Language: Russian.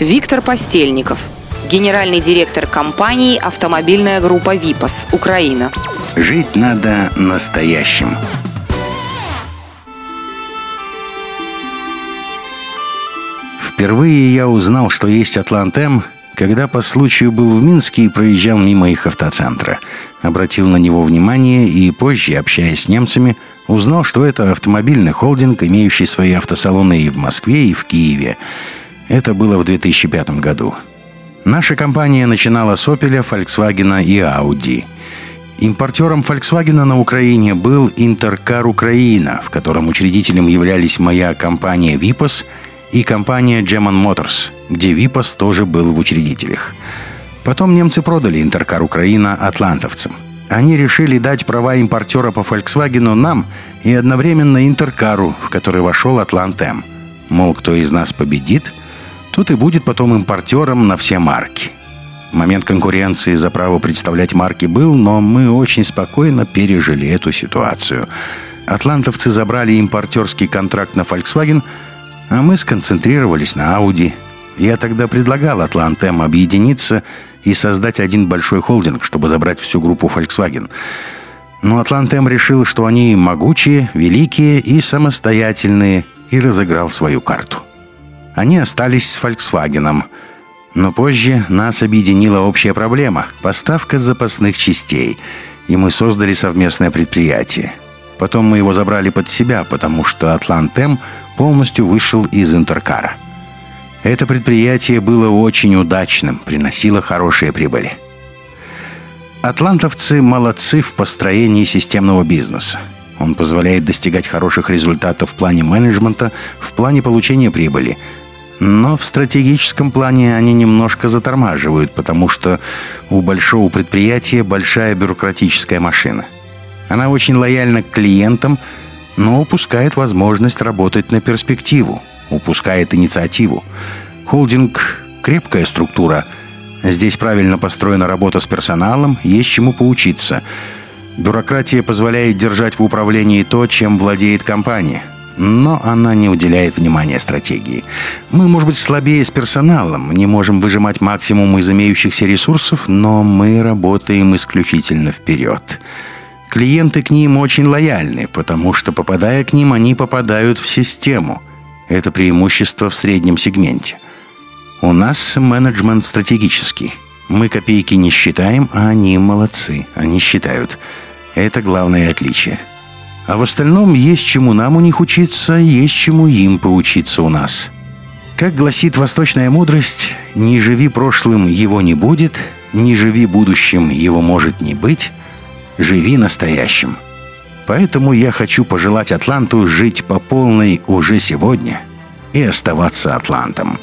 Виктор Постельников, генеральный директор компании «Автомобильная группа ВИПАС», Украина. Жить надо настоящим. Впервые я узнал, что есть Атлантем, когда по случаю был в Минске и проезжал мимо их автоцентра. Обратил на него внимание и позже, общаясь с немцами, узнал, что это автомобильный холдинг, имеющий свои автосалоны и в Москве, и в Киеве. Это было в 2005 году. Наша компания начинала с Opel, Volkswagen и Audi. Импортером Volkswagen на Украине был Интеркар Украина, в котором учредителем являлись моя компания «Випас» и компания German Motors, где Випас тоже был в учредителях. Потом немцы продали Интеркар Украина атлантовцам. Они решили дать права импортера по Volkswagen нам и одновременно Интеркару, в который вошел Атлант М. Мол, кто из нас победит, тот и будет потом импортером на все марки. Момент конкуренции за право представлять марки был, но мы очень спокойно пережили эту ситуацию. Атлантовцы забрали импортерский контракт на Volkswagen – а мы сконцентрировались на Audi. Я тогда предлагал Атлантем объединиться и создать один большой холдинг, чтобы забрать всю группу Volkswagen. Но Атлантем решил, что они могучие, великие и самостоятельные, и разыграл свою карту. Они остались с Volkswagen. Но позже нас объединила общая проблема – поставка запасных частей, и мы создали совместное предприятие. Потом мы его забрали под себя, потому что Атлантем полностью вышел из Интеркара. Это предприятие было очень удачным, приносило хорошие прибыли. Атлантовцы молодцы в построении системного бизнеса. Он позволяет достигать хороших результатов в плане менеджмента, в плане получения прибыли. Но в стратегическом плане они немножко затормаживают, потому что у большого предприятия большая бюрократическая машина – она очень лояльна к клиентам, но упускает возможность работать на перспективу, упускает инициативу. Холдинг – крепкая структура. Здесь правильно построена работа с персоналом, есть чему поучиться. Бюрократия позволяет держать в управлении то, чем владеет компания – но она не уделяет внимания стратегии. Мы, может быть, слабее с персоналом, не можем выжимать максимум из имеющихся ресурсов, но мы работаем исключительно вперед. Клиенты к ним очень лояльны, потому что, попадая к ним, они попадают в систему. Это преимущество в среднем сегменте. У нас менеджмент стратегический. Мы копейки не считаем, а они молодцы. Они считают. Это главное отличие. А в остальном есть чему нам у них учиться, есть чему им поучиться у нас. Как гласит восточная мудрость, «Не живи прошлым, его не будет, не живи будущим, его может не быть, живи настоящим. Поэтому я хочу пожелать Атланту жить по полной уже сегодня и оставаться Атлантом.